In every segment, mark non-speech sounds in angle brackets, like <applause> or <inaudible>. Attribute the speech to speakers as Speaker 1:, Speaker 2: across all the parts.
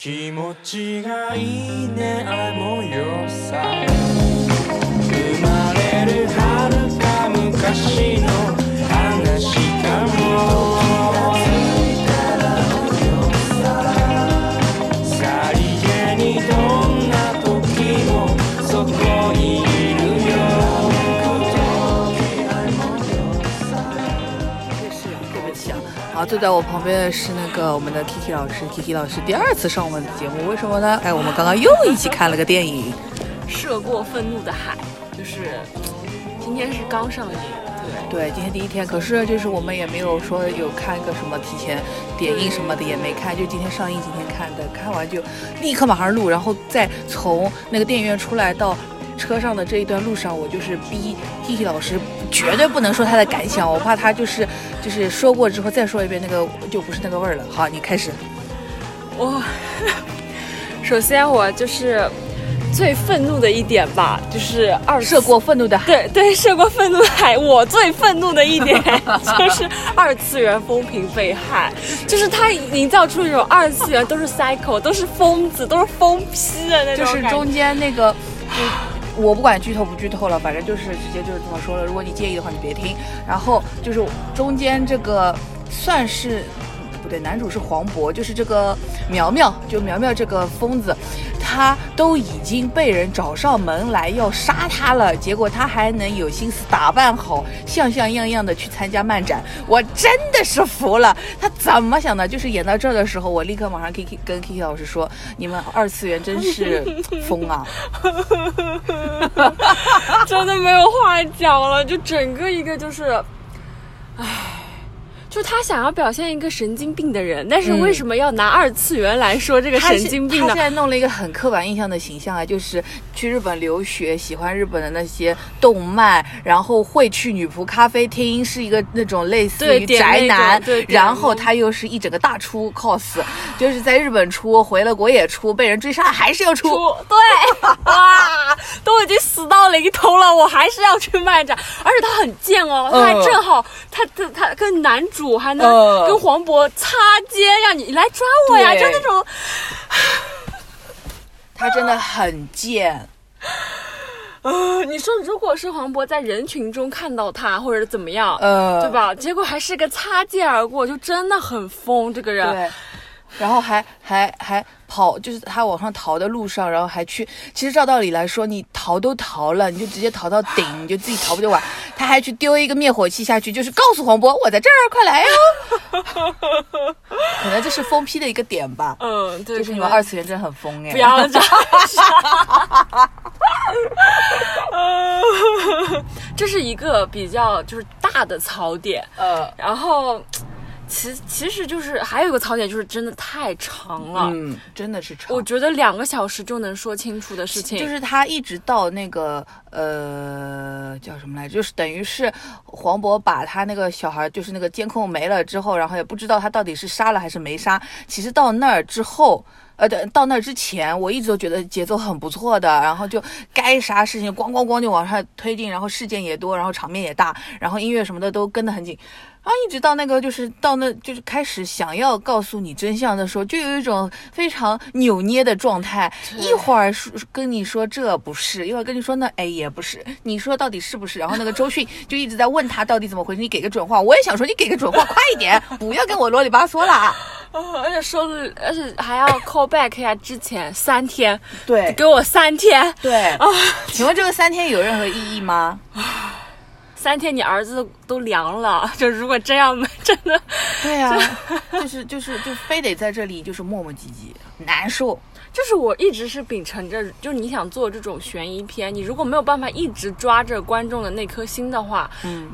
Speaker 1: 気持ちがいいねあの夜さ。
Speaker 2: 坐在我旁边的是那个我们的 Kiki 老师，Kiki 老师第二次上我们的节目，为什么呢？哎，我们刚刚又一起看了个电影，
Speaker 3: 涉过愤怒的海，就是今天是刚上映，对，
Speaker 2: 对，今天第一天，可是就是我们也没有说有看个什么提前点映什么的也没看，就今天上映今天看的，看完就立刻马上录，然后再从那个电影院出来到车上的这一段路上，我就是逼 Tiki 老师绝对不能说他的感想，我怕他就是就是说过之后再说一遍那个就不是那个味儿了。好，你开始。<laughs>
Speaker 3: 我首先我就是最愤怒的一点吧，就是二
Speaker 2: 涉过愤怒的海，
Speaker 3: 对对，涉过愤怒的海，我最愤怒的一点 <laughs> 就是二次元风评被害，就是他营造出一种二次元都是 cycle，都是疯子，都是疯批的那种
Speaker 2: 就是中间那个，就 <laughs> 我不管剧透不剧透了，反正就是直接就是这么说了。如果你介意的话，你别听。然后就是中间这个算是对，男主是黄渤，就是这个苗苗，就苗苗这个疯子，他都已经被人找上门来要杀他了，结果他还能有心思打扮好，像像样样的去参加漫展，我真的是服了。他怎么想的？就是演到这儿的时候，我立刻马上 Kiki 跟 K K 老师说：“你们二次元真是疯啊！<laughs> ”
Speaker 3: 真的没有话讲了，就整个一个就是，唉，就他想要表现一个神经病的人，但是为什么要拿二次元来说这个神经病呢
Speaker 2: 他现？在弄了一个很刻板印象的形象啊，就是去日本留学，喜欢日本的那些动漫，然后会去女仆咖啡厅，是一个那种类似于宅男然后他又是一整个大出 cos，就是在日本出，回了国也出，被人追杀还是要出。
Speaker 3: 出对，<laughs> 哇，都已经死到临头了，我还是要去漫展，而且他很贱哦，他还
Speaker 2: 嗯
Speaker 3: 正好，他他他跟男主还能
Speaker 2: 嗯
Speaker 3: 跟黄渤擦肩，呀你来抓我呀，就那种。<sighs>
Speaker 2: 他真的很贱。
Speaker 3: 呃，你说如果是黄渤在人群中看到他，或者怎么样，
Speaker 2: 呃，
Speaker 3: 对？吧？结果还是个擦肩而过，就真的很疯，这个人。
Speaker 2: 对，然后还还还跑，就是他往上逃的路上，然后还去。其实照道理来说，你逃都逃了，你就直接逃到顶，你就自己逃不就完？他还去丢一个灭火器下去，就是告诉黄渤我在这儿，快来哟。<laughs> 可能这是疯批的一个点吧，
Speaker 3: 嗯，对，
Speaker 2: 就是你们二次元真的很疯哎。
Speaker 3: 不要这样说。这是一个比较就是大的槽点，
Speaker 2: 嗯，
Speaker 3: 然后其其实就是还有一个槽点就是真的太长了，
Speaker 2: 嗯，真的是长。
Speaker 3: 我觉得两个小时就能说清楚的事情，
Speaker 2: 就是他一直到那个呃叫什么来着，就是等于是黄渤把他那个小孩，就是那个监控没了之后，然后也不知道他到底是杀了还是没杀。其实到那儿之后。呃，对，到那之前，我一直都觉得节奏很不错的，然后就该啥事情咣咣咣就往上推进，然后事件也多，然后场面也大，然后音乐什么的都跟得很紧，然后一直到那个就是到那就是开始想要告诉你真相的时候，就有一种非常扭捏的状态，一会儿说跟你说这不是，一会儿跟你说那哎也不是，你说到底是不是？然后那个周迅 <laughs> 就一直在问他到底怎么回事，你给个准话。我也想说你给个准话，快一点，不要跟我啰里吧嗦啦。
Speaker 3: 啊 <laughs> 而且说的，而且还要 call back 呀之前三天，
Speaker 2: 对。
Speaker 3: 给我三天，
Speaker 2: 对。啊，请问这个三天有任何意义吗？<sighs>
Speaker 3: 三天你儿子都都凉了，就如果这样，真的
Speaker 2: 对呀、<laughs> 就是就是就非得在这里就是磨磨唧唧，难受。
Speaker 3: 就是我一直是秉承着，就是你想做这种悬疑片，你如果没有办法一直抓着观众的那颗心的话，
Speaker 2: 嗯，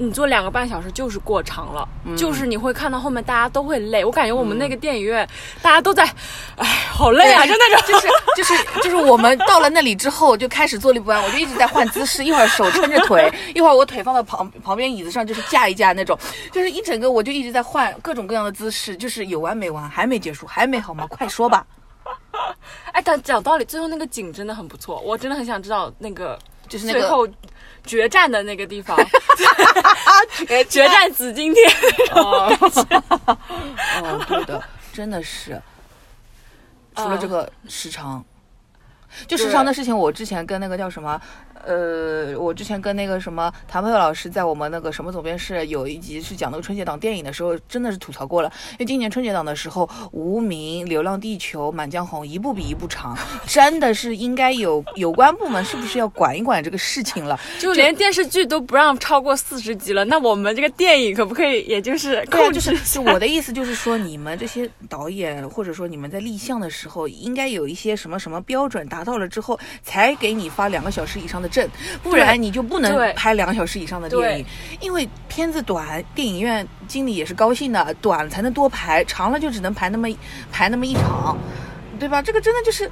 Speaker 3: 你坐两个半小时就是过长了，就是你会看到后面大家都会累。我感觉我们那个电影院、大家都在，哎，好累啊，就那种。
Speaker 2: 就是就是就是我们到了那里之后就开始坐立不安，我就一直在换姿势，一会儿手撑着腿，一会儿我腿放到旁旁边椅子上就是架一架那种，就是一整个我就一直在换各种各样的姿势，就是有完没完，还没结束，还没好吗？快说吧。
Speaker 3: 哎，但讲道理，最后那个景真的很不错，我真的很想知道那个
Speaker 2: 就是那个
Speaker 3: 最后决战的那个地方，<laughs>
Speaker 2: 决
Speaker 3: 决战紫金天。
Speaker 2: 哦，哦，对的，真的是。除了这个时长。就时长的事情，我之前跟那个叫什么，呃，我之前跟那个什么谭朋友老师在我们那个什么总编室有一集是讲那个春节档电影的时候，真的是吐槽过了。因为今年春节档的时候，《无名》《流浪地球》《满江红》一部比一部长，<laughs> 真的是应该有有关部门是不是要管一管这个事情了？
Speaker 3: 就连电视剧都不让超过四十集了，那我们这个电影可不可以，也就是控制
Speaker 2: 就 <laughs> 是就我的意思就是说，你们这些导演或者说你们在立项的时候，应该有一些什么什么标准达到了之后，才给你发两个小时以上的证，不然你就不能拍两个小时以上的电影。因为片子短，电影院经理也是高兴的，短才能多排，长了就只能排那么排那么一场，对吧？这个真的就是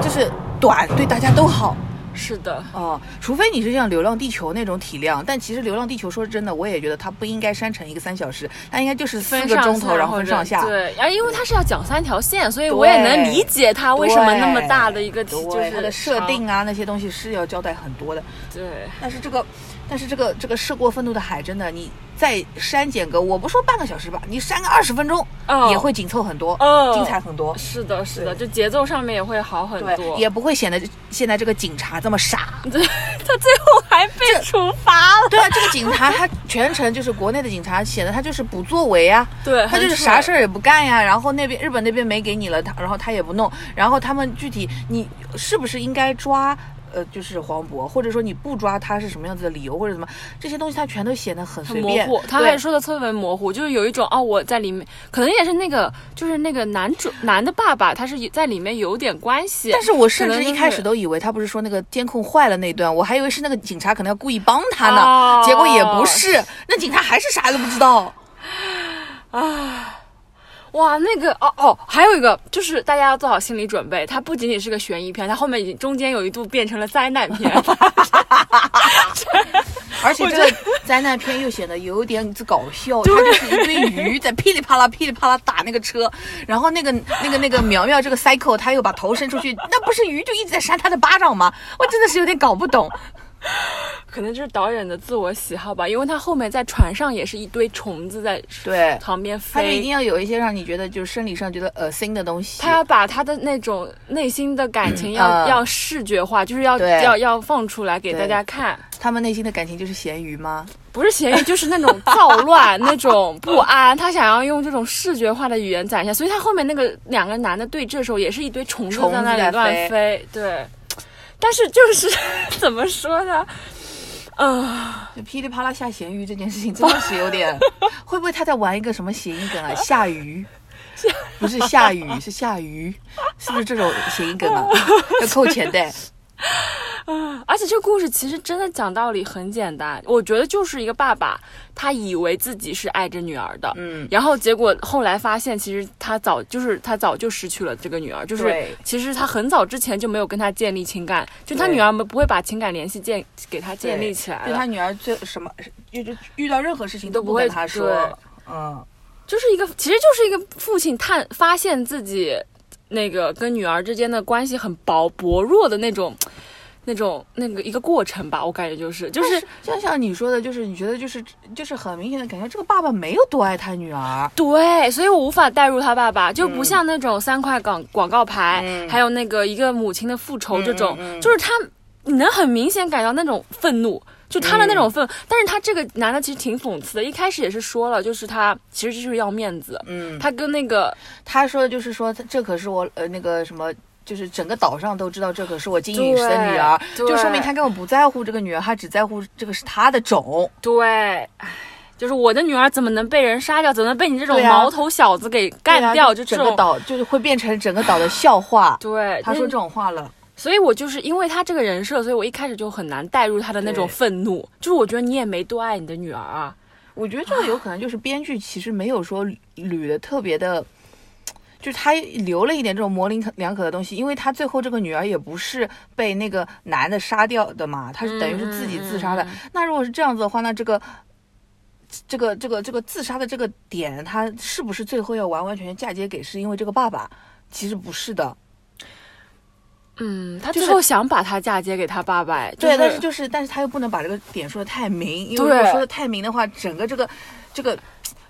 Speaker 2: 就是短对大家都好。
Speaker 3: 是的，
Speaker 2: 哦，除非你是像《流浪地球》那种体量，但其实《流浪地球》说真的，我也觉得它不应该删成一个三小时，它应该就是四
Speaker 3: 分
Speaker 2: 个钟头，然后分上下。
Speaker 3: 对，而因为它是要讲三条线，所以我也能理解它为什么那么大的一个
Speaker 2: 体
Speaker 3: 就是
Speaker 2: 它的设定啊，那些东西是要交代很多的。
Speaker 3: 对，
Speaker 2: 但是这个，但是这个这个涉过愤怒的海，真的，你再删减个，我不说半个小时吧，你删个二十分钟，
Speaker 3: 哦
Speaker 2: 也会紧凑很多，
Speaker 3: 哦
Speaker 2: 精彩很多。
Speaker 3: 是的，是的，就节奏上面也会好很，多。
Speaker 2: 也不会显得现在这个警察这么傻。
Speaker 3: 对，<laughs> 他最后还被处罚了。
Speaker 2: 对啊，这个警察他全程就是国内的警察，显得他就是不作为啊，
Speaker 3: 对，
Speaker 2: 他就是啥事儿也不干呀。然后那边日本那边没给你了，他然后他也不弄。然后他们具体你是不是应该抓？呃，就是黄渤，或者说你不抓他是什么样子的理由，或者什么这些东西，他全都显得很
Speaker 3: 很
Speaker 2: 随便。
Speaker 3: 模糊，他还说的特别模糊，就是有一种哦，我在里面，可能也是那个，就是那个男主男的爸爸，他是在里面有点关系。
Speaker 2: 但是我甚至一开始都以为他不是说那个监控坏了那段，我还以为是那个警察可能要故意帮他呢，
Speaker 3: 哦
Speaker 2: 结果也不是，那警察还是啥都不知道。<laughs>
Speaker 3: 哇，那个哦哦，还有一个就是大家要做好心理准备，它不仅仅是个悬疑片，它后面已经中间有一度变成了灾难片。<laughs>
Speaker 2: 而且这个灾难片又显得有点子搞笑，它就是一堆鱼在噼里啪啦噼里啪啦打那个车，然后那个那个那个苗苗这个 cycle 他又把头伸出去，那不是鱼就一直在扇他的巴掌吗？我真的是有点搞不懂。<laughs>
Speaker 3: 可能就是导演的自我喜好吧，因为他后面在船上也是一堆虫子在
Speaker 2: 对，
Speaker 3: 旁边飞
Speaker 2: 他就一定。要有一些让你觉得就是生理上觉得恶心的东西。
Speaker 3: 他要把他的那种内心的感情要、
Speaker 2: 嗯
Speaker 3: 要视觉化，就是要要要放出来给大家看。
Speaker 2: 他们内心的感情就是咸鱼吗？
Speaker 3: 不是咸鱼，就是那种 <laughs> 躁乱、那种不安，他想要用这种视觉化的语言展现，所以他后面那个两个男的对峙的时候，也是一堆虫子
Speaker 2: 虫
Speaker 3: 在那里乱
Speaker 2: 飞
Speaker 3: 飞，对。但是就是 <laughs> 怎么说呢？嗯、
Speaker 2: 就噼里啪啦下咸鱼这件事情真的是有点，<laughs> 会不会他在玩一个什么谐音梗啊？下雨，<laughs> 不是下雨，是下鱼，是不是这种谐音梗啊？要扣钱的。<laughs>
Speaker 3: 而且这个故事其实真的讲道理很简单，我觉得就是一个爸爸，他以为自己是爱着女儿的，
Speaker 2: 嗯，
Speaker 3: 然后结果后来发现，其实他早就是他早就失去了这个女儿，就是其实他很早之前就没有跟他建立情感，就他女儿们不会把情感联系建给他建立起来了
Speaker 2: 对他。女儿最什么，就就遇到任何事情都
Speaker 3: 都不会
Speaker 2: 跟他说。嗯，
Speaker 3: 就是一个，其实就是一个父亲探发现自己那个跟女儿之间的关系很薄薄弱的那种。那种那个一个过程吧，我感觉就是就是
Speaker 2: 就像你说的，就是你觉得就是就是很明显的感觉，这个爸爸没有多爱他女儿。
Speaker 3: 对，所以我无法代入他爸爸，就不像那种三块广广告牌，
Speaker 2: 嗯
Speaker 3: 还有那个一个母亲的复仇这种，
Speaker 2: 嗯嗯嗯
Speaker 3: 就是他你能很明显感到那种愤怒。就他的那种愤，但是他这个男的其实挺讽刺的，一开始也是说了，就是他其实就是要面子，
Speaker 2: 嗯，
Speaker 3: 他跟那个
Speaker 2: 他说的就是说，这可是我呃那个什么。就是整个岛上都知道这可是我金陨石的女儿，就说明他根本不在乎这个女儿，他只在乎这个是他的种。
Speaker 3: 对，唉，就是我的女儿怎么能被人杀掉，怎么能被你这种毛头小子给干掉？就
Speaker 2: 整个岛就是会变成整个岛的笑话。<laughs>
Speaker 3: 对，
Speaker 2: 他说这
Speaker 3: 种，
Speaker 2: 话了，
Speaker 3: 所以我就是因为他这个人设，所以我一开始就很难带入他的那种愤怒，就是我觉得你也没多爱你的女儿啊。
Speaker 2: 我觉得这个有可能就是编剧其实没有说捋的特别的，就是他留了一点这种模棱两可的东西，因为他最后这个女儿也不是被那个男的杀掉的嘛，他是等于是自己自杀的。那如果是这样子的话，那这个。这个这个这个自杀的这个点，他是不是最后要完完全全嫁接给是因为这个爸爸？其实不是的，
Speaker 3: 嗯，他
Speaker 2: 就是
Speaker 3: 最后想把她嫁接给他爸爸，哎
Speaker 2: 对，但是
Speaker 3: 是
Speaker 2: 就是，但是他又不能把这个点说的太明，因为
Speaker 3: 对
Speaker 2: 如果说的太明的话，整个这个这个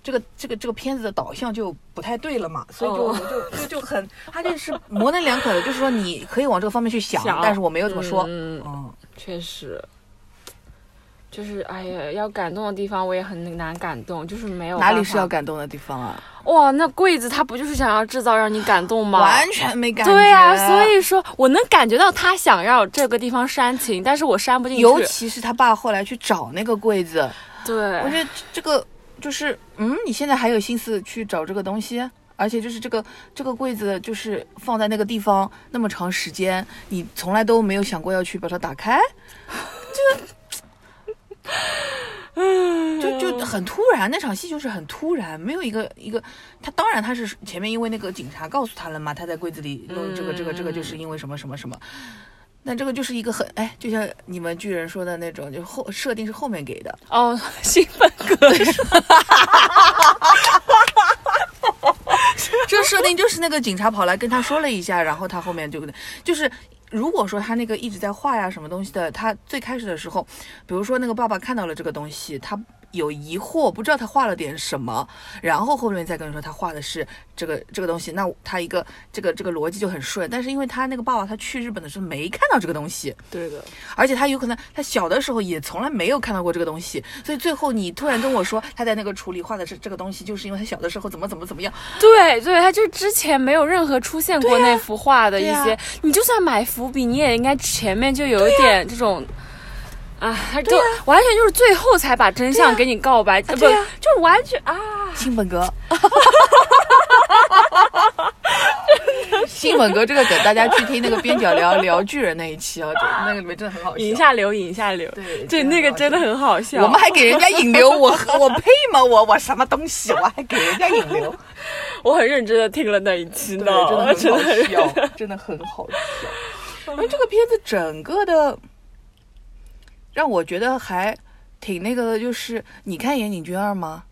Speaker 2: 这个这个这个片子的导向就不太对了嘛，所以就、
Speaker 3: 哦
Speaker 2: 就就就很，他就是模棱两可的，就是说你可以往这个方面去想，
Speaker 3: 想
Speaker 2: 但是我没有这么说。
Speaker 3: 嗯，
Speaker 2: 嗯，
Speaker 3: 确实。就是哎呀，要感动的地方我也很难感动，就是没有
Speaker 2: 哪里是要感动的地方啊？
Speaker 3: 哇？那柜子他不就是想要制造让你感动吗？
Speaker 2: 完全没感觉。
Speaker 3: 对呀、所以说我能感觉到他想要这个地方煽情，但是我煽不进去。
Speaker 2: 尤其是他爸后来去找那个柜子，
Speaker 3: 对，
Speaker 2: 我觉得这个就是，嗯，你现在还有心思去找这个东西？而且就是这个这个柜子，就是放在那个地方那么长时间，你从来都没有想过要去把它打开，这个就 <laughs> 就很突然。那场戏就是很突然，没有一个一个。他当然他是前面因为那个警察告诉他了嘛，他在柜子里弄这个这个这个，就是因为什么什么什么。那这个就是一个很哎，就像你们巨人说的那种，就后设定是后面给的，<laughs>
Speaker 3: 哦，兴奋哥
Speaker 2: 这 <laughs> 设定就是那个警察跑来跟他说了一下，然后他后面就就是。如果说他那个一直在画呀什么东西的，他最开始的时候，比如说那个爸爸看到了这个东西，他有疑惑，不知道他画了点什么，然后后面再跟你说他画的是这个这个东西，那他一个这个这个逻辑就很顺。但是因为他那个爸爸他去日本的时候没看到这个东西，
Speaker 3: 对的，
Speaker 2: 而且他有可能他小的时候也从来没有看到过这个东西，所以最后你突然跟我说他在那个橱里画的是这个东西，就是因为他小的时候怎么怎么怎么样，
Speaker 3: 对对，他就之前没有任何出现过那幅画的一些，你就算买伏笔，你也应该前面就有一点这种。啊，他就、完全就是最后才把真相给你告白，呃不
Speaker 2: 对啊
Speaker 3: 就完全啊，
Speaker 2: 新本格。新本格这个梗，大家去听那个边角聊聊巨人那一期啊，这那个里面真的很好笑。
Speaker 3: 引下流，引下流，
Speaker 2: 对
Speaker 3: 对，那个真的很好笑。
Speaker 2: 我们还给人家引流，我 <laughs> 我配吗？我我什么东西？我还给人家引流，<laughs>
Speaker 3: 我很认真的听了那一期
Speaker 2: 对，
Speaker 3: 呢，
Speaker 2: 真的很好笑，真的很好笑。因 <laughs> 为这个片子整个的让我觉得还挺那个的，就是你看《岩井俊二》吗？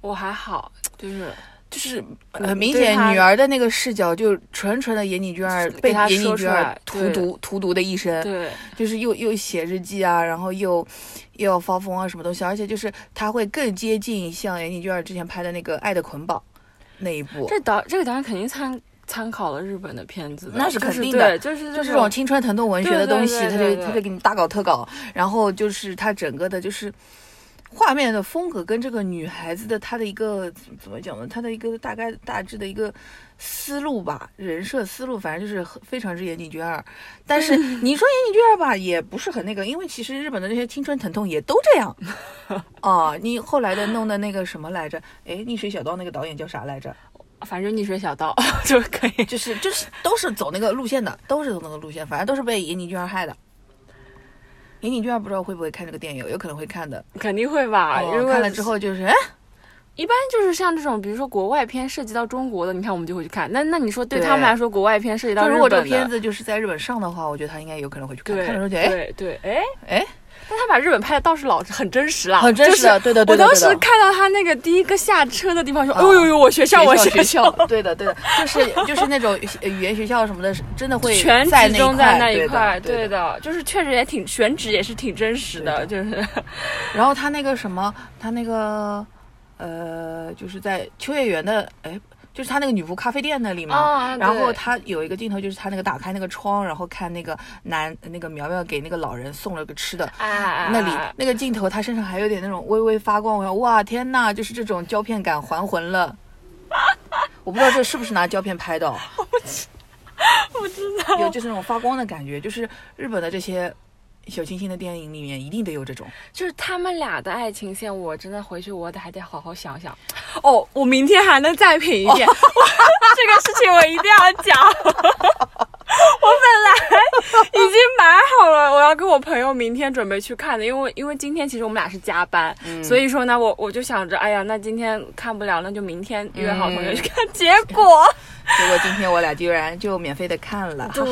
Speaker 3: 我还好，就是
Speaker 2: 就是
Speaker 3: 嗯
Speaker 2: 很明显，女儿的那个视角就纯纯的岩井俊二被岩井俊二荼毒荼毒的一生，
Speaker 3: 对
Speaker 2: 就是又又写日记啊，然后又又要发疯啊什么东西，而且就是他会更接近像岩井俊二之前拍的那个《爱的捆绑》那一部，
Speaker 3: 这导这个导演肯定参参考了日本的片子的，
Speaker 2: 那是肯定的
Speaker 3: 对，就是
Speaker 2: 就是这种青春疼痛文学的东西，他就他就给你大搞特搞，然后就是他整个的就是。画面的风格跟这个女孩子的她的一个怎怎么讲呢？她的一个大概大致的一个思路吧，人设思路，反正就是非常之岩井俊二。但是 <laughs> 你说岩井俊二吧，也不是很那个，因为其实日本的那些青春疼痛也都这样。<laughs> 哦，你后来的弄的那个什么来着？哎，逆水小道那个导演叫啥来着？
Speaker 3: 反正逆水小刀 <laughs> 就可以。
Speaker 2: 就是就是都是走那个路线的，都是走那个路线，反正都是被岩井俊二害的。岩井俊二不知道会不会看这个电影，有可能会看的。
Speaker 3: 肯定会吧，
Speaker 2: 看了之后就是，哎，
Speaker 3: 一般就是像这种，比如说国外片涉及到中国的，你看我们就会去看。那那你说对
Speaker 2: 对
Speaker 3: 他们来说，国外片涉及到日
Speaker 2: 就如果这个片子就是在日本上的话，我觉得他应该有可能会去看。看了之后觉得，哎
Speaker 3: 对对，哎，
Speaker 2: 哎，
Speaker 3: 但他把日本拍的倒是老很真实啦，
Speaker 2: 很真实的，对的对的对的。
Speaker 3: 时看到他那个第一个下车的地方，说：“
Speaker 2: 啊
Speaker 3: 哦呦呦，我学校，我
Speaker 2: 学
Speaker 3: 校，
Speaker 2: 对的对的，就是 <laughs> 就是那种语言学校什么的，真的会
Speaker 3: 全
Speaker 2: 在
Speaker 3: 集中在那一块，
Speaker 2: 对的。
Speaker 3: 的，就是确实也挺选址也是挺真实的，就是。
Speaker 2: 然后他那个什么，他那个呃，就是在秋叶原的，哎，就是他那个女仆咖啡店那里嘛。
Speaker 3: 啊
Speaker 2: 然后他有一个镜头，就是他那个打开那个窗，然后看那个男那个苗苗给那个老人送了个吃的。
Speaker 3: 啊
Speaker 2: 那里那个镜头，他身上还有点那种微微发光，我说哇天呐，就是这种胶片感还魂了。<laughs> 我不知道这是不是拿胶片拍的哦，<laughs>
Speaker 3: 不知道
Speaker 2: 有就是那种发光的感觉，就是日本的这些小清新的电影里面一定得有这种。
Speaker 3: 就是他们俩的爱情线，我真的回去我得还得好好想想。哦，我明天还能再品一遍，我 <laughs> 这个事情我一定要讲。<laughs> 我本来已经买好了，我要跟我朋友明天准备去看的，因为因为今天其实我们俩是加班，所以说呢，我我就想着，哎呀，那今天看不了，那就明天约好同学去看。结果，
Speaker 2: 结果今天我俩居然就免费的看了，
Speaker 3: 对，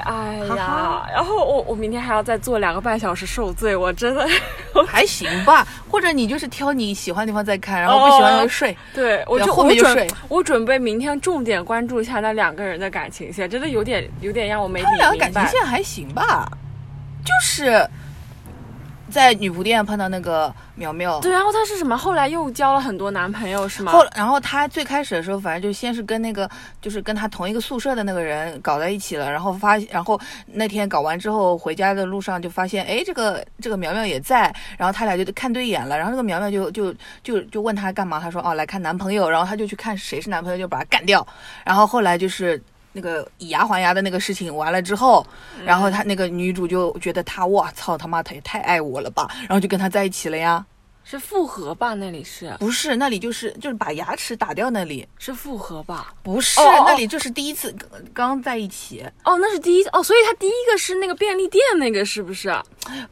Speaker 3: 哎呀
Speaker 2: 哈，
Speaker 3: 然后我我明天还要再坐两个半小时受罪，我真的。<laughs>
Speaker 2: 还行吧。或者你就是挑你喜欢的地方再看，然后不喜欢就睡。
Speaker 3: 对，我就
Speaker 2: 后后面就睡
Speaker 3: 我准备明天重点关注一下那两个人的感情线，真的有点有点让我没理
Speaker 2: 他们两个感。情线还行吧，就是在女仆店碰到那个苗苗，
Speaker 3: 对，然后她是什么？后来又交了很多男朋友是吗？
Speaker 2: 后，然后她最开始的时候，反正就先是跟那个，就是跟她同一个宿舍的那个人搞在一起了，然后发，然后那天搞完之后，回家的路上就发现，哎，这个这个苗苗也在，然后他俩就看对眼了，然后那个苗苗就就就就问他干嘛，他说哦来看男朋友，然后他就去看谁是男朋友，就把他干掉，然后后来就是。那个以牙还牙的那个事情完了之后，然后他那个女主就觉得他哇操他妈他也太爱我了吧，然后就跟他在一起了呀。
Speaker 3: 是复合吧？那里是
Speaker 2: 不是那里就是就是把牙齿打掉那里，
Speaker 3: 是复合吧？
Speaker 2: 不是
Speaker 3: 哦哦
Speaker 2: 那里就是第一次刚刚在一起，
Speaker 3: 哦，那是第一哦，所以他第一个是那个便利店那个是不是？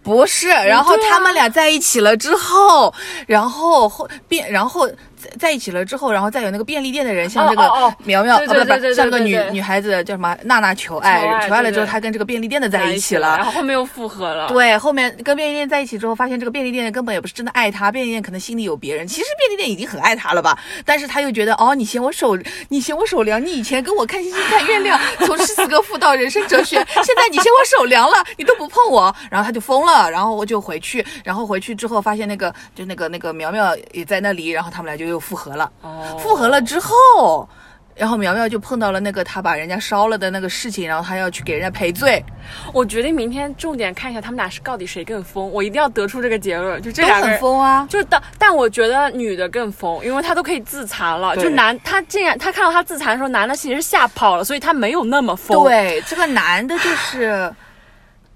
Speaker 2: 不是。然后他们俩在一起了之后，然后后变然后在在一起了之后，然后再有那个便利店的人向这个苗苗，不不向这个女女孩子叫什么娜娜求爱，
Speaker 3: 求爱
Speaker 2: 了之后，
Speaker 3: 对对
Speaker 2: 他跟这个便利店的在一起了然。
Speaker 3: 后后面又复合了。
Speaker 2: 对，后面跟便利店在一起之后，发现这个便利店根本也不是真的爱她，便利店可能心里有别人。其实 <laughs> 便利店已经很爱她了吧，但是她又觉得，哦，你嫌我手，你嫌我手凉，你以前跟我看星星看月亮，从诗词歌赋到人生哲学，<laughs> 现在你嫌我手凉了，你都不碰我，然后她就疯了，然后我就回去，然后回去之后发现那个就那个那个苗苗也在那里，然后他们俩就又复合了。
Speaker 3: 哦，
Speaker 2: 复合了之后。然后苗苗就碰到了那个他把人家烧了的那个事情，然后他要去给人家赔罪，
Speaker 3: 我决定明天重点看一下他们俩是到底谁更疯，我一定要得出这个结论，就这
Speaker 2: 都很
Speaker 3: 两个人。
Speaker 2: 疯啊。
Speaker 3: 就是但但我觉得女的更疯，因为她都可以自残了。就男他竟然他看到他自残的时候，男的其实是吓跑了，所以他没有那么疯。，
Speaker 2: 对，这个男的就是，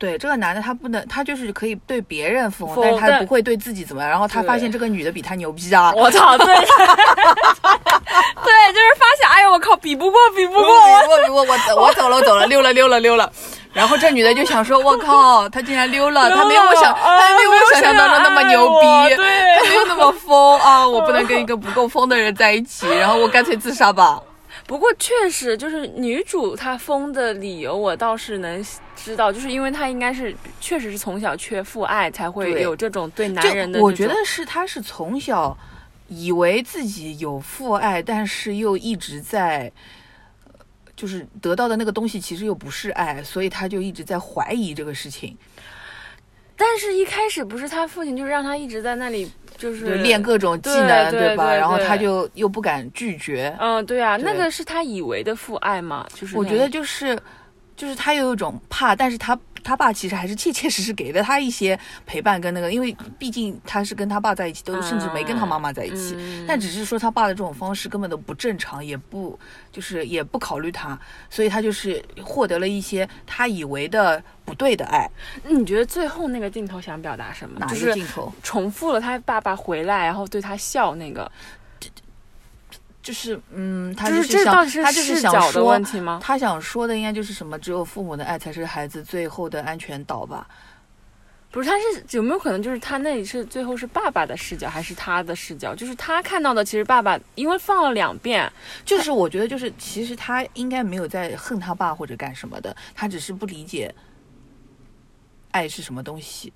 Speaker 2: 对，这个男的他不能，他就是可以对别人疯，
Speaker 3: 疯
Speaker 2: 但是他不会对自己怎么样。然后他发现这个女的比他牛逼啊，
Speaker 3: 我操，对，<laughs> 对，就是发现，哎呦我靠，比不过，比不
Speaker 2: 我
Speaker 3: 过我。
Speaker 2: 我我我我走了我走了，溜了溜了溜了。然后这女的就想说，我靠，他竟然溜了，他没有我想，
Speaker 3: 啊
Speaker 2: 他没有我想象当中那么牛逼，
Speaker 3: 爱我对
Speaker 2: 他没有那么疯啊！我不能跟一个不够疯的人在一起，然后我干脆自杀吧。
Speaker 3: 不过确实，就是女主她疯的理由，我倒是能知道，就是因为她应该是确实是从小缺父爱，才会有这种对男人的
Speaker 2: 我觉得是她是从小以为自己有父爱，但是又一直在。呃就是得到的那个东西其实又不是爱，所以他就一直在怀疑这个事情，
Speaker 3: 但是一开始不是他父亲就是让他一直在那里就
Speaker 2: 就是练各种技能，吧？
Speaker 3: 对对对
Speaker 2: 然后他就又不敢拒绝。
Speaker 3: 嗯，对啊，
Speaker 2: 对
Speaker 3: 那个是他以为的父爱嘛，就是
Speaker 2: 我觉得就是，就是他有一种怕，但是他他爸其实还是切切实实给了他一些陪伴跟那个，因为毕竟他是跟他爸在一起，都甚至没跟他妈妈在一起。
Speaker 3: 嗯
Speaker 2: 但只是说他爸的这种方式根本都不正常，也不就是也不考虑他，所以他就是获得了一些他以为的不对的爱。
Speaker 3: 你觉得最后那个镜头想表达什么？
Speaker 2: 哪一
Speaker 3: 就是
Speaker 2: 个镜头？
Speaker 3: 重复了他爸爸回来，然后对他笑那个，
Speaker 2: 就是嗯，他
Speaker 3: 就是这到底是
Speaker 2: 他就是想说
Speaker 3: 问题吗？
Speaker 2: 他想说的应该就是什么，只有父母的爱才是孩子最后的安全岛吧。
Speaker 3: 不是，他是有没有可能就是他那里是最后是爸爸的视角，还是他的视角？就是他看到的，其实爸爸因为放了两遍，
Speaker 2: 就是我觉得，就是其实他应该没有在恨他爸或者干什么的，他只是不理解爱是什么东西。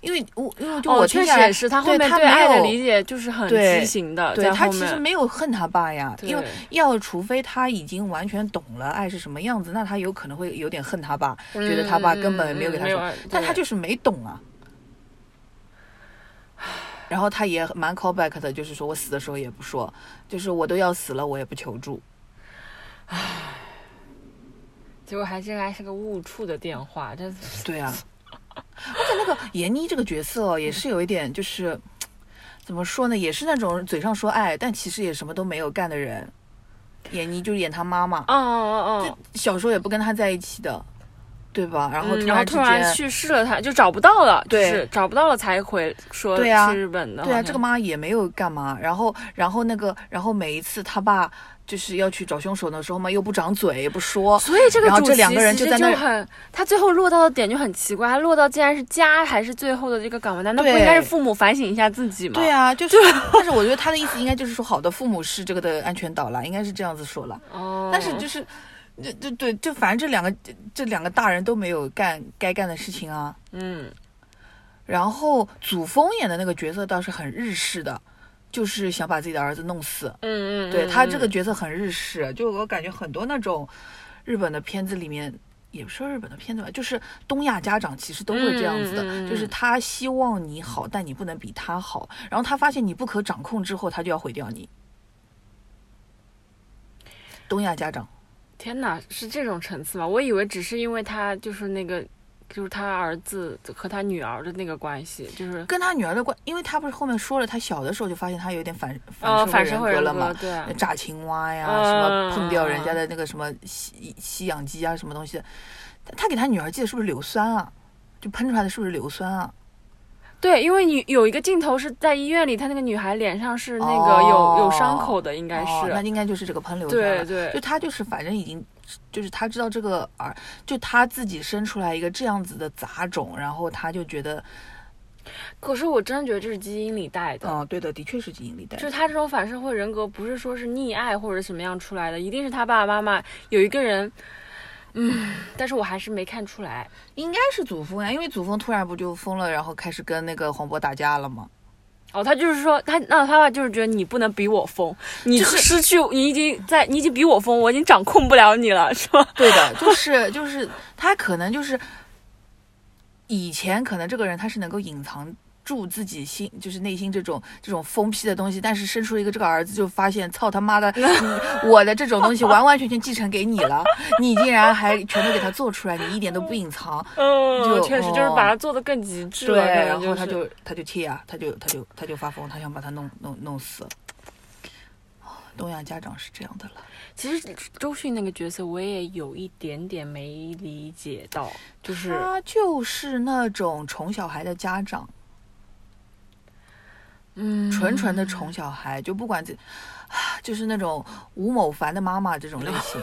Speaker 2: 因为我因为就我
Speaker 3: 确实也是，他后面
Speaker 2: 对
Speaker 3: 爱的理解就是很畸形的，
Speaker 2: 对。他其实没有恨他爸呀，因为要除非他已经完全懂了爱是什么样子，那他有可能会有点恨他爸，觉得他爸根本没有给他说，但他就是没懂啊。然后他也蛮 callback 的，就是说我死的时候也不说，就是我都要死了，我也不求助。
Speaker 3: 唉结果还真还是个误触的电话，这
Speaker 2: 对啊，而且那个闫妮这个角色哦也是有一点就是，怎么说呢，也是那种嘴上说爱，但其实也什么都没有干的人。闫妮就是演她妈妈，
Speaker 3: 嗯嗯嗯
Speaker 2: 就小时候也不跟她在一起的，对吧？然后
Speaker 3: 嗯，然后
Speaker 2: 突然之
Speaker 3: 突然，去世了他，就找不到了，
Speaker 2: 对
Speaker 3: 就是找不到了才回说去日本的，
Speaker 2: 对啊，这个妈也没有干嘛。然后，然后那个，然后每一次他爸就是要去找凶手的时候嘛，又不长嘴，也不说。
Speaker 3: 所以这个主题
Speaker 2: 然后这两个人就在那
Speaker 3: 他最后落到的点就很奇怪，他落到竟然是家还是最后的这个岗位，难道不应该是父母反省一下自己吗？
Speaker 2: 对啊，<laughs> 就是，但是我觉得他的意思应该就是说，好的父母是这个的安全岛了，应该是这样子说了。
Speaker 3: 哦，
Speaker 2: 但是就是，就就对，就反正这两个这两个大人都没有干该干的事情啊。
Speaker 3: 嗯，
Speaker 2: 然后祖峰演的那个角色倒是很日式的，就是想把自己的儿子弄死。
Speaker 3: 嗯嗯，
Speaker 2: 对他这个角色很日式，就我感觉很多那种日本的片子里面也不是说日本的片子吧，就是东亚家长其实都会这样子的，就是他希望你好，但你不能比他好，然后他发现你不可掌控之后，他就要毁掉你。东亚家长，
Speaker 3: 天哪，是这种层次吗？我以为只是因为他就是那个，就是他儿子和他女儿的那个关系，就是
Speaker 2: 跟他女儿的关，因为他不是后面说了，他小的时候就发现他有点反
Speaker 3: 呃反
Speaker 2: 社
Speaker 3: 社会人
Speaker 2: 格了嘛，
Speaker 3: 对，
Speaker 2: 炸青蛙呀，
Speaker 3: 嗯
Speaker 2: 什么碰掉人家的那个什么吸吸氧机啊，什么东西，他给他女儿寄的是不是硫酸啊？就喷出来的是不是硫酸啊？
Speaker 3: 对，因为你有一个镜头是在医院里，他那个女孩脸上是那个有、
Speaker 2: 哦
Speaker 3: 有伤口的，应该
Speaker 2: 哦，
Speaker 3: 是。
Speaker 2: 那应该就是这个喷硫酸了。
Speaker 3: 对对
Speaker 2: 就他就是反正已经，就是他知道这个儿，就他自己生出来一个这样子的杂种，然后他就觉得，
Speaker 3: 可是我真的觉得这是基因里带的。
Speaker 2: 嗯，对的，的确是基因里带的。
Speaker 3: 就是他这种反社会人格，不是说是溺爱或者什么样出来的，一定是他爸爸妈妈有一个人，嗯，但是我还是没看出来。
Speaker 2: 应该是祖峰呀，因为祖峰突然不就疯了，然后开始跟那个黄渤打架了吗？
Speaker 3: 哦，他就是说他那他爸就是觉得你不能比我疯，你
Speaker 2: 就是
Speaker 3: 失去你已经在你已经比我疯，我已经掌控不了你了，是吧？<laughs>
Speaker 2: 对的，就是就是他可能就是以前可能这个人他是能够隐藏住自己心，就是内心这种这种疯批的东西，但是生出了一个这个儿子，就发现操他妈的，你 <laughs> 我的这种东西完完全全继承给你了，你竟然还全都给他做出来，你一点都不隐藏，
Speaker 3: 嗯，
Speaker 2: 就
Speaker 3: 确实就是把它做的更极致了，
Speaker 2: 对，然后他就他就气啊，他就他就他就发疯，他想把他弄弄弄死。哦东亚家长是这样的了，
Speaker 3: 其实周迅那个角色我也有一点点没理解到，就是
Speaker 2: 他就是那种宠小孩的家长。
Speaker 3: 嗯，
Speaker 2: 纯纯的宠小孩，就不管自，啊就是那种吴某凡的妈妈这种类型，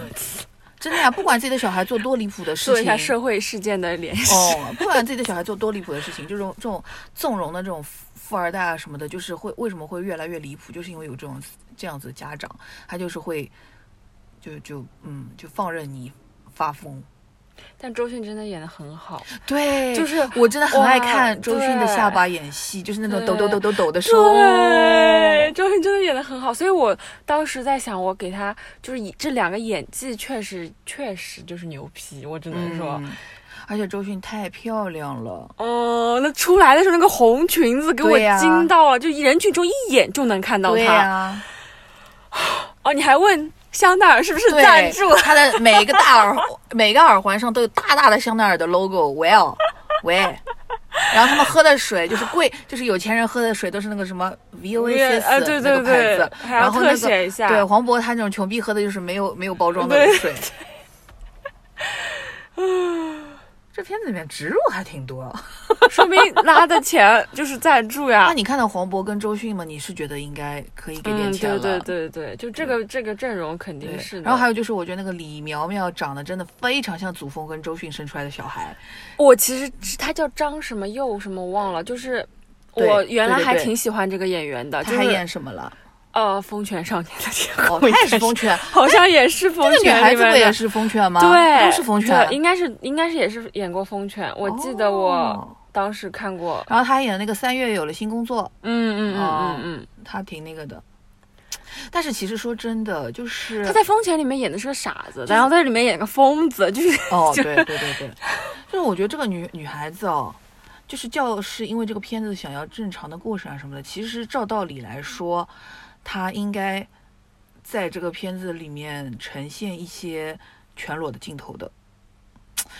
Speaker 2: 真的呀，不管自己的小孩做多离谱的事情，
Speaker 3: 做一下社会事件的联系。
Speaker 2: 哦，不管自己的小孩做多离谱的事情，这种这种纵容的这种富富二代啊什么的，就是会为什么会越来越离谱，就是因为有这种这样子的家长，他就是会，就就嗯，就放任你发疯。
Speaker 3: 但周迅真的演的很好，
Speaker 2: 对，
Speaker 3: 就是
Speaker 2: 我真的很爱看周迅的下巴演戏，就是那种抖抖抖抖抖的时候，
Speaker 3: 对，周迅真的演的很好，所以我当时在想，我给她就是以这两个演技确实确实就是牛批，我只能说。
Speaker 2: 嗯而且周迅太漂亮了。
Speaker 3: 哦，那出来的时候那个红裙子给我惊到了，就人群中一眼就能看到她
Speaker 2: 对
Speaker 3: 她。
Speaker 2: 呀、
Speaker 3: 哦，你还问香奈儿是不是，赞助？
Speaker 2: 他的每个大耳每个耳环上都有大大的香奈儿的 logo。well，喂，然后他们喝的水就是贵，就是有钱人喝的水都是那个什么 VOAC
Speaker 3: 呃，对对
Speaker 2: 那个牌子，，然后那个
Speaker 3: 写一下。
Speaker 2: 对黄渤他那种穷逼喝的就是没有没有包装的
Speaker 3: 对
Speaker 2: 水。这片子里面植入还挺多。
Speaker 3: 说明拉的钱就是赞助呀
Speaker 2: 那。你看到黄渤跟周迅吗？你是觉得应该可以给点
Speaker 3: 嗯，
Speaker 2: 钱了？
Speaker 3: 对对对对，就这个这个阵容肯定是的。
Speaker 2: 然后还有就是，我觉得那个李苗苗长得真的非常像祖峰跟周迅生出来的小孩。
Speaker 3: 我其实他叫张什么佑什么我忘了，就是我原来还挺喜欢这个演员的，
Speaker 2: 他还
Speaker 3: 就是
Speaker 2: 演什么了？
Speaker 3: 呃《风犬少年的天
Speaker 2: 哦，
Speaker 3: 空》
Speaker 2: 他也是风犬。<laughs>
Speaker 3: 好像也是风
Speaker 2: 这个女孩。子不也是风犬吗？
Speaker 3: 对，
Speaker 2: 都是风犬。
Speaker 3: 应该是应该是也是演过风犬，我记得我
Speaker 2: 哦
Speaker 3: 当时看过，
Speaker 2: 然后他还演的那个三月有了新工作，
Speaker 3: 嗯嗯
Speaker 2: 哦
Speaker 3: 嗯嗯嗯，
Speaker 2: 他挺那个的。但是其实说真的，就是
Speaker 3: 他在风犬里面演的是个傻子，然后在里面演个疯子，就是
Speaker 2: 哦，对对对对，就是我觉得这个女女孩子哦，就是教师因为这个片子想要正常的过程啊什么的，其实照道理来说，她应该在这个片子里面呈现一些全裸的镜头的。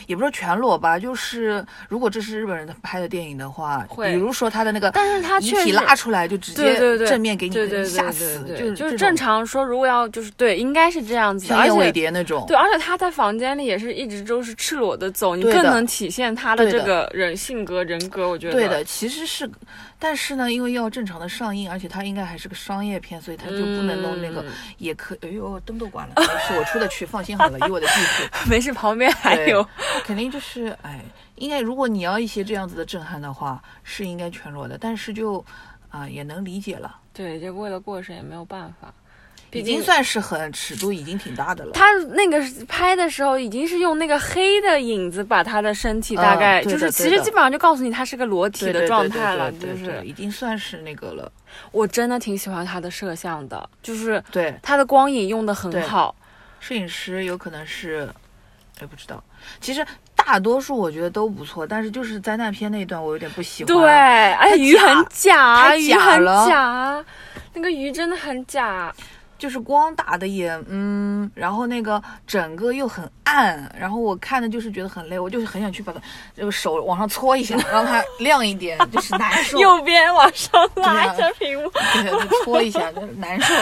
Speaker 2: 也不是说全裸吧，就是如果这是日本人拍的电影的话，
Speaker 3: 会
Speaker 2: 比如说他的那个，
Speaker 3: 但是他
Speaker 2: 遗体拉出来就直接正面给你吓死，就是
Speaker 3: 就是正常说，如果要就是对，应该是这样子的，
Speaker 2: 像燕尾
Speaker 3: 而且
Speaker 2: 蝶那种，
Speaker 3: 对，而且他在房间里也是一直都是赤裸的走，你更能体现他的这个人性格人格，我觉得
Speaker 2: 对的，其实是，但是呢，因为要正常的上映，而且它应该还是个商业片，所以它就不能弄那个，
Speaker 3: 嗯。
Speaker 2: 也可，哎呦，灯都关了，没事，我出得去，放心好了，以我的技术，<laughs>
Speaker 3: 没事，旁边还
Speaker 2: 对
Speaker 3: 有，
Speaker 2: 肯定就是，哎，应该如果你要一些这样子的震撼的话，是应该全裸的，但是就，啊、也能理解了，
Speaker 3: 对，就为了过审也没有办法，毕
Speaker 2: 已经算是很尺度已经挺大的了。
Speaker 3: 他那个拍的时候已经是用那个黑的影子把他的身体大
Speaker 2: 嗯
Speaker 3: 概、
Speaker 2: 对
Speaker 3: 就是其实基本上就告诉你他是个裸体的状态了，就是
Speaker 2: 已经算是那个了。
Speaker 3: 我真的挺喜欢他的摄像的，就是
Speaker 2: 对，
Speaker 3: 他的光影用的很好。
Speaker 2: 摄影师有可能是也不知道。其实大多数我觉得都不错，但是就是灾难片那一段我有点不喜欢。
Speaker 3: 对，而且鱼很假，鱼很
Speaker 2: 了
Speaker 3: 假，那个鱼真的很假。
Speaker 2: 就是光打的也嗯，然后那个整个又很暗，然后我看的就是觉得很累，我就是很想去把它这个手往上搓一下，让它亮一点，就是难受。<laughs>
Speaker 3: 右边往上拉一下屏幕，
Speaker 2: 对，就搓一下，就是难受，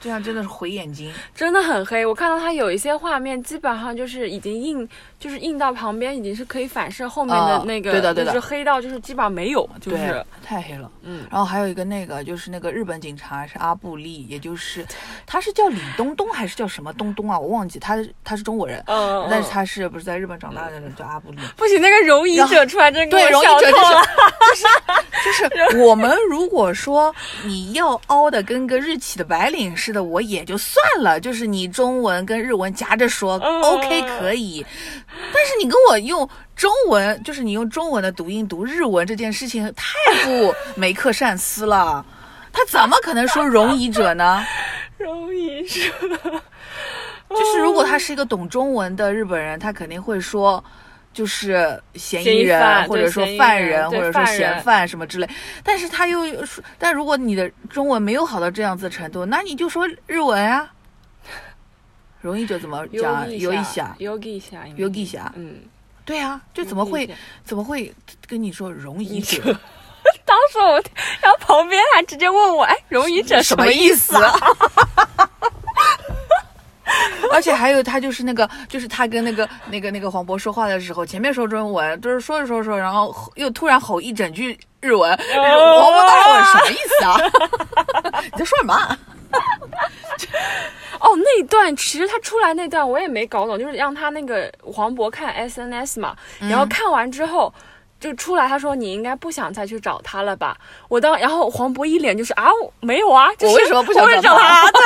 Speaker 2: 这样真的是毁眼睛。<laughs>
Speaker 3: 真的很黑。我看到它有一些画面，基本上就是已经映，就是映到旁边，已经是可以反射后面的
Speaker 2: 哦
Speaker 3: 那个，
Speaker 2: 对的对的
Speaker 3: 就是黑到就是基本上没有，就是，
Speaker 2: 太黑了。
Speaker 3: 嗯，
Speaker 2: 然后还有一个那个就是那个日本警察是阿布利，也就是他是叫李东东还是叫什么东东啊？我忘记，他他是中国人，
Speaker 3: 嗯，
Speaker 2: 但是
Speaker 3: 嗯
Speaker 2: 他是不是在日本长大的人叫阿布力？<laughs>
Speaker 3: 不行，那个容疑者出来真给
Speaker 2: 对，
Speaker 3: 我
Speaker 2: 容易者就是
Speaker 3: 笑透了。
Speaker 2: 就是我们如果说你要凹的跟个日企的白领似的，我也就算了，就是你中文跟日文夹着说、
Speaker 3: 嗯
Speaker 2: OK 可以，但是你跟我用中文，就是你用中文的读音读日文这件事情太不梅克善斯了。他怎么可能说容疑者呢？<laughs>
Speaker 3: 容疑者，
Speaker 2: 果他是一个懂中文的日本人，他肯定会说，就是嫌疑人，或者说犯人，或者说嫌
Speaker 3: 犯
Speaker 2: 什么之类。但是他又说，但如果你的中文没有好到这样子程度，那你就说日文啊。容易者怎么讲啊？有一下，
Speaker 3: 有一下，
Speaker 2: 有一下，
Speaker 3: 嗯，
Speaker 2: 对啊，就怎么会怎么会跟你说容疑者？<laughs>
Speaker 3: 当时我，然后旁边还直接问我，哎，容疑者
Speaker 2: 什么
Speaker 3: 意
Speaker 2: 意思？啊？<laughs> 而且还有他就是那个，就是他跟那个那个那个黄渤说话的时候，前面说中文，就是说着说着说，然后又突然吼一整句日文，
Speaker 3: 哦
Speaker 2: 黄渤当时问什么意思啊？<laughs> 你在说什么啊？<laughs>
Speaker 3: 哦，那一段其实他出来那段我也没搞懂，就是让他那个黄渤看 SNS 嘛，
Speaker 2: 嗯
Speaker 3: 然后看完之后。就出来，他说你应该不想再去找他了吧？我当，然后黄渤一脸就是啊，我没有啊，就是
Speaker 2: 我为什么不想找他？
Speaker 3: 对，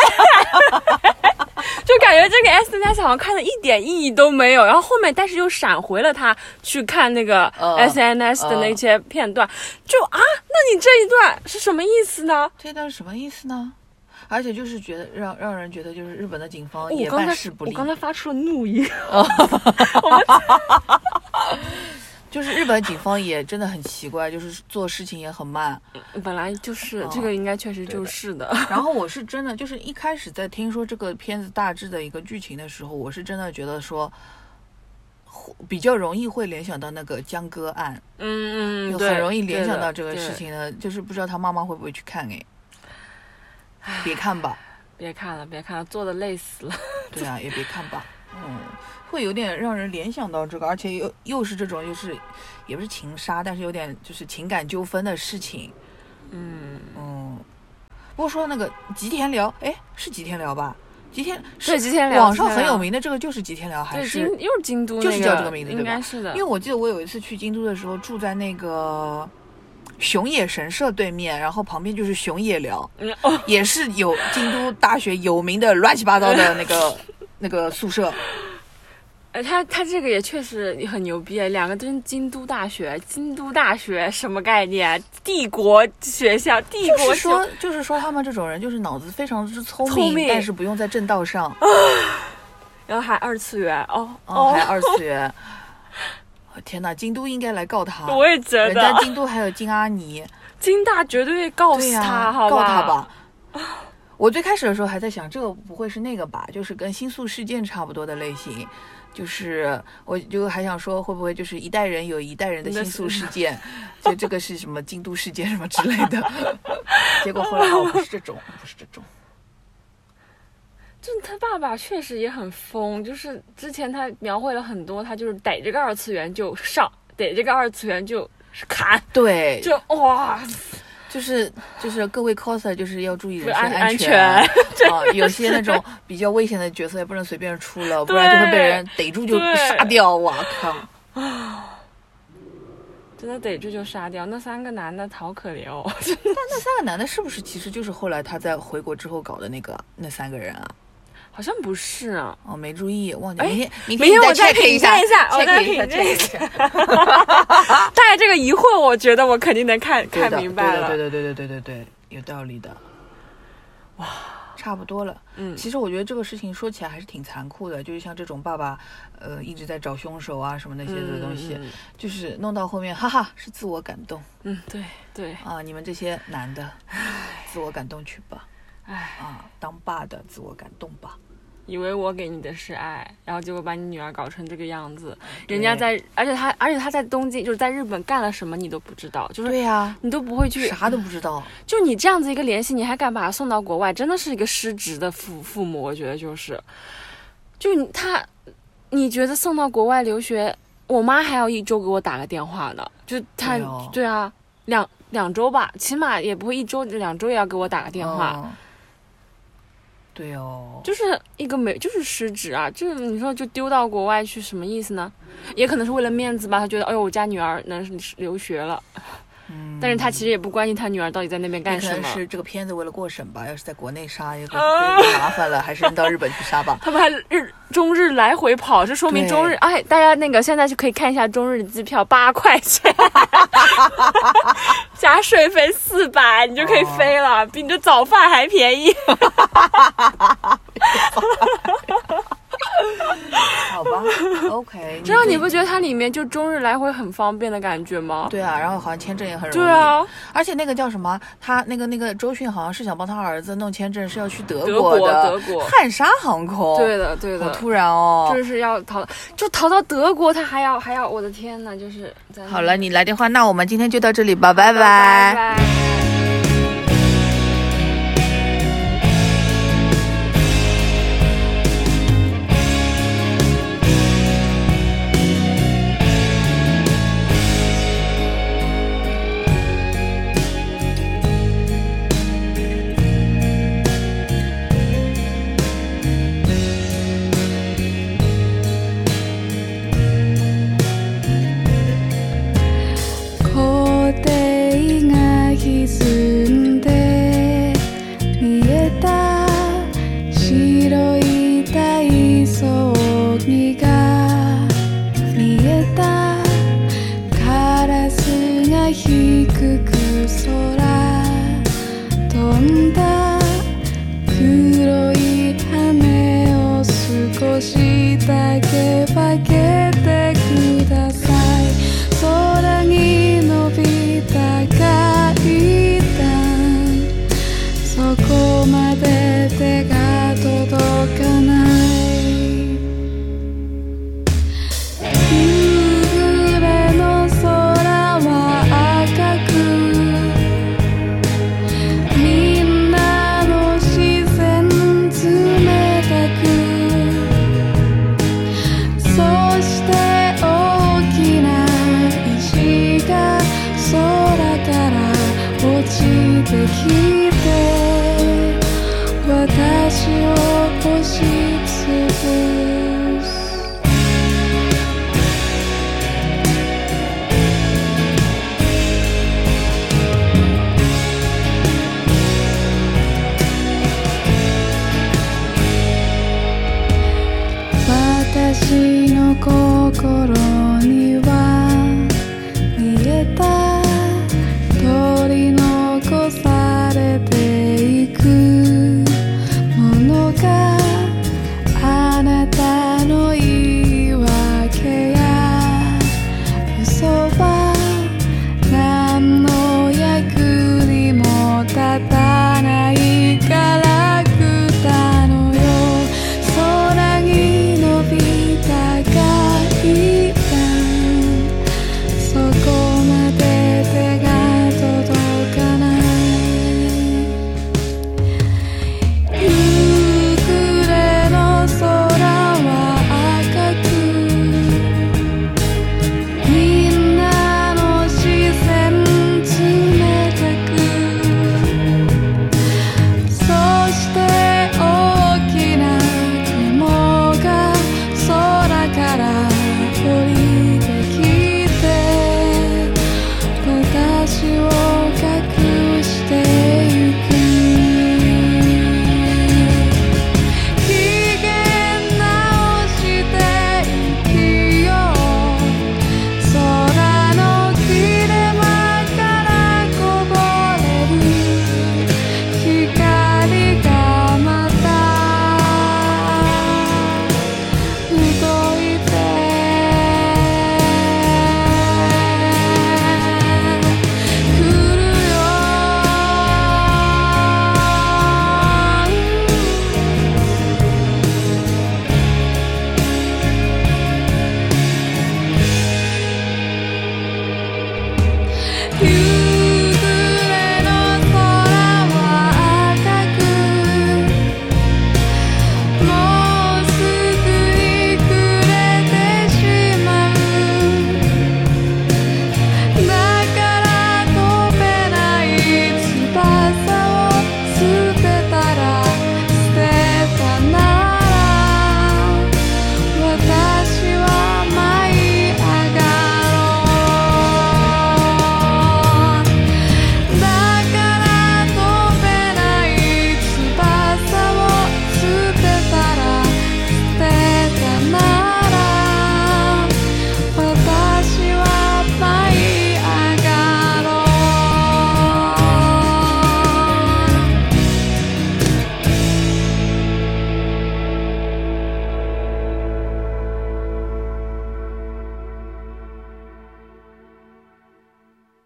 Speaker 3: 就感觉这个 SNS 好像看的一点意义都没有。然后后面，但是又闪回了他去看那个
Speaker 2: 嗯
Speaker 3: SNS 的那些片段，就啊，那你这一段是什么意思呢？
Speaker 2: 这段是什么意思呢？而且就是觉得让让人觉得就是日本的警方也办事不力，
Speaker 3: 我刚才发出了怒音。<laughs> <laughs> <laughs>
Speaker 2: 就是日本警方也真的很奇怪，就是做事情也很慢。<laughs>
Speaker 3: 本来就是、
Speaker 2: 哦
Speaker 3: 这个，应该确实就是的。<laughs>
Speaker 2: 然后我 <laughs> 是真的，就是一开始在听说这个片子大致的一个剧情的时候，我是真的觉得说，会比较容易会联想到那个江歌案，
Speaker 3: 嗯嗯，对
Speaker 2: 就很容易联想到这个事情的，就是不知道他妈妈会不会去看哎。别看吧，
Speaker 3: 别看了，别看了，做的累死了。
Speaker 2: 对啊，也别看吧，嗯，会有点让人联想到这个，而且又又是这种就是也不是情杀，但是有点就是情感纠纷的事情，
Speaker 3: 嗯，
Speaker 2: 嗯。不过说那个吉田寮，哎，是吉田寮吧？吉田，是
Speaker 3: 吉田寮
Speaker 2: 网上很有名的这个就是吉田寮，还，是
Speaker 3: 又是京都、那
Speaker 2: 就是叫这个名字
Speaker 3: 应
Speaker 2: 对吧
Speaker 3: 该是的。
Speaker 2: 因为我记得我有一次去京都的时候，住在那个熊野神社对面，然后旁边就是熊野寮，
Speaker 3: 嗯哦，
Speaker 2: 也是有京都大学有名的乱七八糟的那个 <laughs> 那个宿舍。
Speaker 3: 呃，他他这个也确实很牛逼，两个都是京都大学，京都大学什么概念？帝国学校，帝
Speaker 2: 就
Speaker 3: 国
Speaker 2: 是说，就是说他们这种人就是脑子非常之聪明，
Speaker 3: 聪明
Speaker 2: 但是不用在正道上，
Speaker 3: 然后还二次元，哦
Speaker 2: 哦，还二次元。<laughs> 哦天哪，京都应该来告他。
Speaker 3: 我也觉
Speaker 2: 人家
Speaker 3: 得
Speaker 2: 京都还有金阿尼，<laughs>
Speaker 3: 京大绝对告他，好
Speaker 2: 告他吧。我最开始的时候还在想，这个不会是那个吧？就是跟新宿事件差不多的类型，就是我就还想说，会不会就是一代人有一代人的新宿事件，就 <laughs> 这个是什么京都事件什么之类的。<laughs> 结果后来哦，不是这种，<laughs> 不是这种。
Speaker 3: 就是他爸爸确实也很疯，就是之前他描绘了很多，他就是逮这个二次元就上，逮这个二次元就砍，
Speaker 2: 对，
Speaker 3: 就哇，
Speaker 2: 就是就是各位 coser 就是要注意人身
Speaker 3: 安安
Speaker 2: 全
Speaker 3: 全
Speaker 2: 啊、<laughs> 有些那种比较危险的角色也不能随便出了，不然就会被人逮住就杀掉。我靠！<sighs>
Speaker 3: 真的逮住就杀掉，那三个男的好可怜哦。<laughs>
Speaker 2: 但那三个男的是不是其实就是后来他在回国之后搞的那个那三个人啊？
Speaker 3: 好像不是啊，
Speaker 2: 哦，没注意，忘记。
Speaker 3: 哎
Speaker 2: 明天明
Speaker 3: 明天我再
Speaker 2: 你再 check 一下
Speaker 3: 一下 <laughs> 我再
Speaker 2: check 一下
Speaker 3: 品鉴一
Speaker 2: 下。
Speaker 3: 带 <laughs> 这个疑惑，我觉得我肯定能看 <laughs> 看明白了。
Speaker 2: 对的，对对对对对有道理的。哇，差不多了。
Speaker 3: 嗯
Speaker 2: 其实我觉得这个事情说起来还是挺残酷的，就是像这种爸爸，呃，一直在找凶手啊什么那些的东西，
Speaker 3: 嗯
Speaker 2: 就是弄到后面，哈哈，是自我感动
Speaker 3: 嗯，对对，
Speaker 2: 啊！你们这些男的，自我感动去吧，
Speaker 3: 唉，
Speaker 2: 啊，当爸的自我感动吧。
Speaker 3: 以为我给你的是爱，然后结果把你女儿搞成这个样子，人家在，而且他，而且他在东京，就是在日本干了什么你都不知道，就是
Speaker 2: 对呀、
Speaker 3: 你都不会去，
Speaker 2: 啥都不知道。
Speaker 3: 就你这样子一个联系，你还敢把他送到国外，真的是一个失职的父父母，我觉得就是，就他，你觉得送到国外留学，我妈还要一周给我打个电话呢，就他，
Speaker 2: 对哦
Speaker 3: 对啊，两两周吧，起码也不会一周，两周也要给我打个电话。
Speaker 2: 嗯对哦，
Speaker 3: 就是一个没，就是失职啊！就是你说就丢到国外去，什么意思呢？也可能是为了面子吧，他觉得，哎呦，我家女儿能留学了，但是他其实也不关心他女儿到底在那边干什么。
Speaker 2: 能是这个片子为了过审吧，要是在国内杀，也更
Speaker 3: 啊
Speaker 2: 更麻烦了，还是扔到日本去杀吧。<laughs>
Speaker 3: 他们还日中日来回跑，这说明中日哎，大家那个现在就可以看一下中日机票八块钱，<laughs> 加税费四百，你就可以飞了，比你的早饭还便宜。<laughs> <laughs>
Speaker 2: 好吧，OK。
Speaker 3: 这样你不觉得它里面就中日来回很方便的感觉吗？
Speaker 2: 对啊，然后好像签证也很容易。
Speaker 3: 对啊，
Speaker 2: 而且那个叫什么，他那个那个周迅好像是想帮他儿子弄签证，是要去德
Speaker 3: 德国
Speaker 2: 的
Speaker 3: 德国
Speaker 2: 汉莎航空。
Speaker 3: 对的对的，
Speaker 2: 好突然哦。
Speaker 3: 就是要逃，就逃到德国，他还要还要，我的天呐，就是
Speaker 2: 好了，你来电话，那我们今天就到这里吧，拜
Speaker 3: 拜
Speaker 2: 拜。
Speaker 3: 拜。